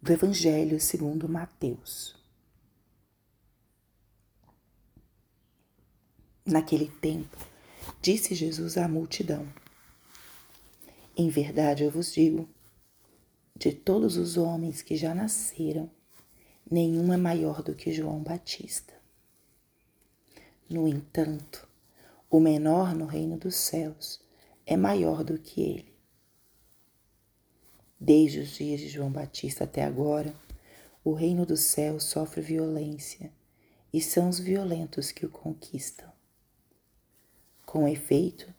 do Evangelho segundo Mateus. Naquele tempo, disse Jesus à multidão: Em verdade eu vos digo, de todos os homens que já nasceram, nenhum é maior do que João Batista. No entanto, o menor no reino dos céus é maior do que ele. Desde os dias de João Batista até agora, o reino dos céus sofre violência e são os violentos que o conquistam. Com efeito,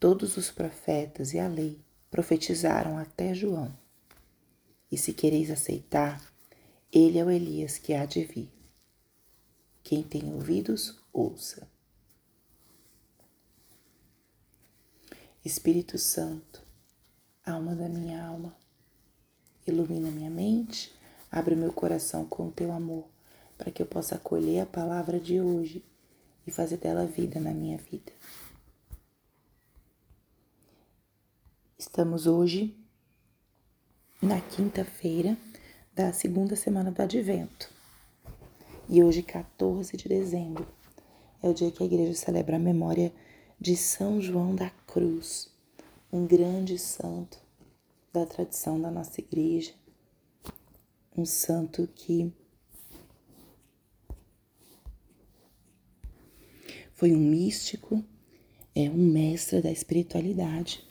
todos os profetas e a lei profetizaram até João. E se quereis aceitar, ele é o Elias que há de vir. Quem tem ouvidos, ouça. Espírito Santo, alma da minha alma, ilumina minha mente, abre meu coração com o teu amor, para que eu possa acolher a palavra de hoje e fazer dela vida na minha vida. Estamos hoje na quinta-feira da segunda semana do Advento. E hoje, 14 de dezembro, é o dia que a igreja celebra a memória de São João da Cruz, um grande santo da tradição da nossa igreja, um santo que foi um místico, é um mestre da espiritualidade.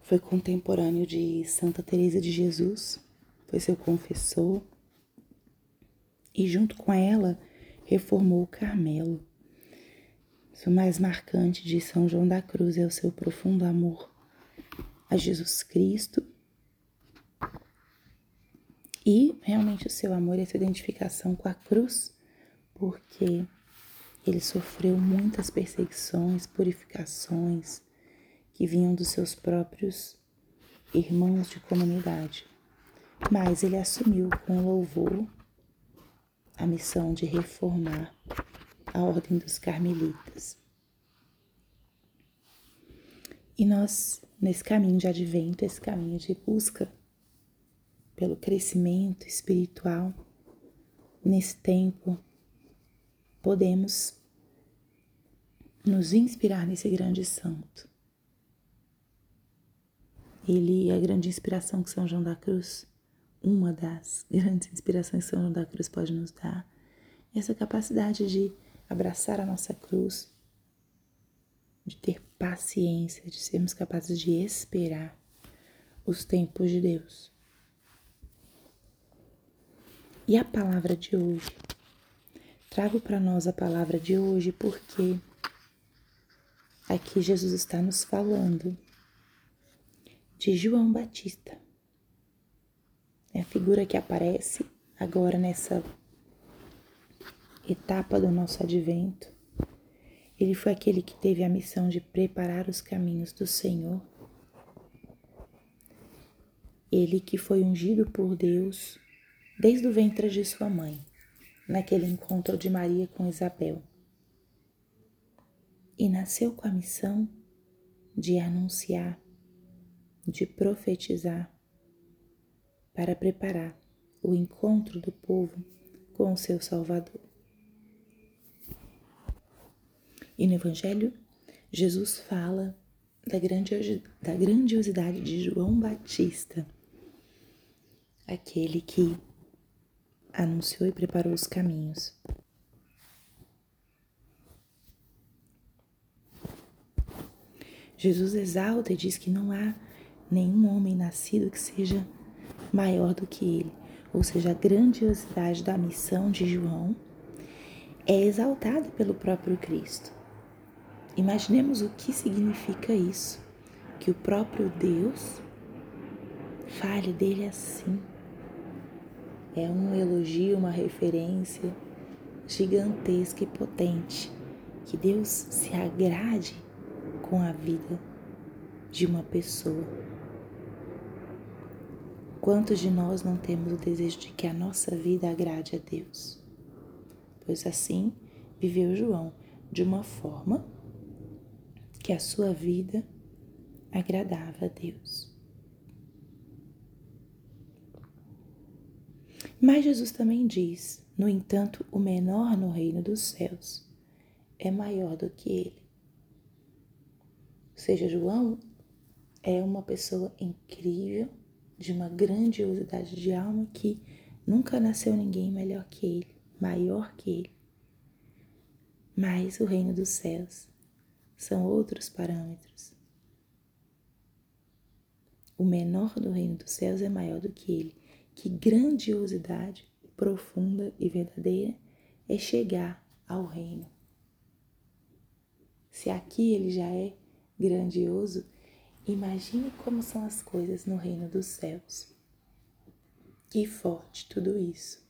Foi contemporâneo de Santa Teresa de Jesus, foi seu confessor. E junto com ela reformou o Carmelo. O mais marcante de São João da Cruz é o seu profundo amor a Jesus Cristo e realmente o seu amor e a sua identificação com a cruz, porque ele sofreu muitas perseguições, purificações, que vinham dos seus próprios irmãos de comunidade. Mas ele assumiu com louvor a missão de reformar a ordem dos carmelitas. E nós, nesse caminho de advento, esse caminho de busca pelo crescimento espiritual, nesse tempo, podemos nos inspirar nesse grande santo. Ele é a grande inspiração que São João da Cruz, uma das grandes inspirações que São João da Cruz pode nos dar, essa capacidade de abraçar a nossa cruz, de ter paciência, de sermos capazes de esperar os tempos de Deus. E a palavra de hoje? Trago para nós a palavra de hoje porque aqui Jesus está nos falando de João Batista. É a figura que aparece agora nessa etapa do nosso advento. Ele foi aquele que teve a missão de preparar os caminhos do Senhor. Ele que foi ungido por Deus desde o ventre de sua mãe, naquele encontro de Maria com Isabel. E nasceu com a missão de anunciar de profetizar para preparar o encontro do povo com o seu Salvador. E no Evangelho, Jesus fala da grandiosidade de João Batista, aquele que anunciou e preparou os caminhos. Jesus exalta e diz que não há nenhum homem nascido que seja maior do que ele. Ou seja, a grandiosidade da missão de João é exaltada pelo próprio Cristo. Imaginemos o que significa isso, que o próprio Deus fale dele assim. É um elogio, uma referência gigantesca e potente. Que Deus se agrade com a vida de uma pessoa. Quantos de nós não temos o desejo de que a nossa vida agrade a Deus? Pois assim viveu João de uma forma que a sua vida agradava a Deus. Mas Jesus também diz: no entanto, o menor no reino dos céus é maior do que ele. Ou seja, João é uma pessoa incrível, de uma grandiosidade de alma que nunca nasceu ninguém melhor que ele, maior que ele. Mas o reino dos céus são outros parâmetros. O menor do reino dos céus é maior do que ele. Que grandiosidade profunda e verdadeira é chegar ao reino. Se aqui ele já é grandioso, imagine como são as coisas no reino dos céus. Que forte tudo isso.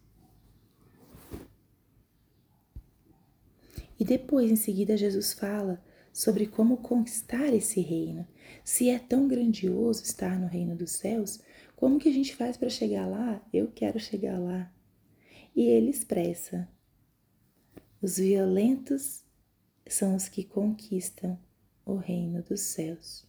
E depois, em seguida, Jesus fala sobre como conquistar esse reino. Se é tão grandioso estar no reino dos céus, como que a gente faz para chegar lá? Eu quero chegar lá. E ele expressa: os violentos são os que conquistam o reino dos céus.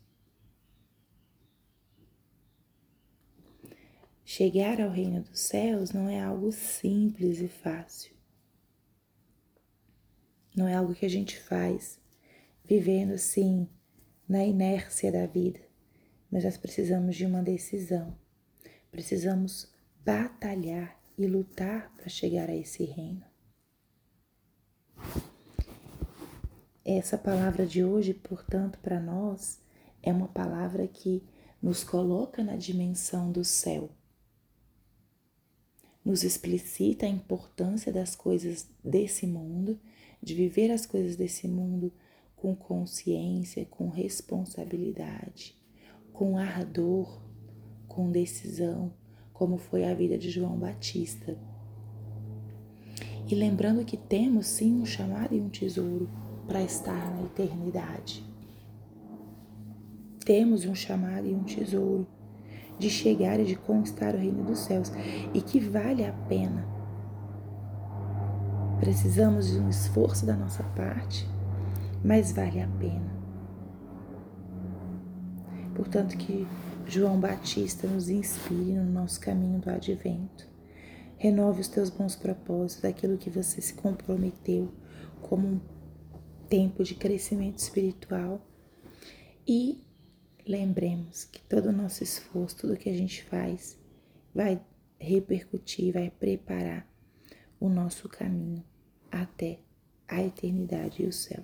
Chegar ao reino dos céus não é algo simples e fácil. Não é algo que a gente faz vivendo assim na inércia da vida, mas nós precisamos de uma decisão. Precisamos batalhar e lutar para chegar a esse reino. Essa palavra de hoje, portanto, para nós é uma palavra que nos coloca na dimensão do céu. Nos explicita a importância das coisas desse mundo de viver as coisas desse mundo com consciência, com responsabilidade, com ardor, com decisão, como foi a vida de João Batista. E lembrando que temos sim um chamado e um tesouro para estar na eternidade. Temos um chamado e um tesouro de chegar e de conquistar o reino dos céus e que vale a pena Precisamos de um esforço da nossa parte, mas vale a pena. Portanto, que João Batista nos inspire no nosso caminho do advento. Renove os teus bons propósitos, aquilo que você se comprometeu como um tempo de crescimento espiritual. E lembremos que todo o nosso esforço, tudo que a gente faz, vai repercutir, vai preparar o nosso caminho até a eternidade e o céu.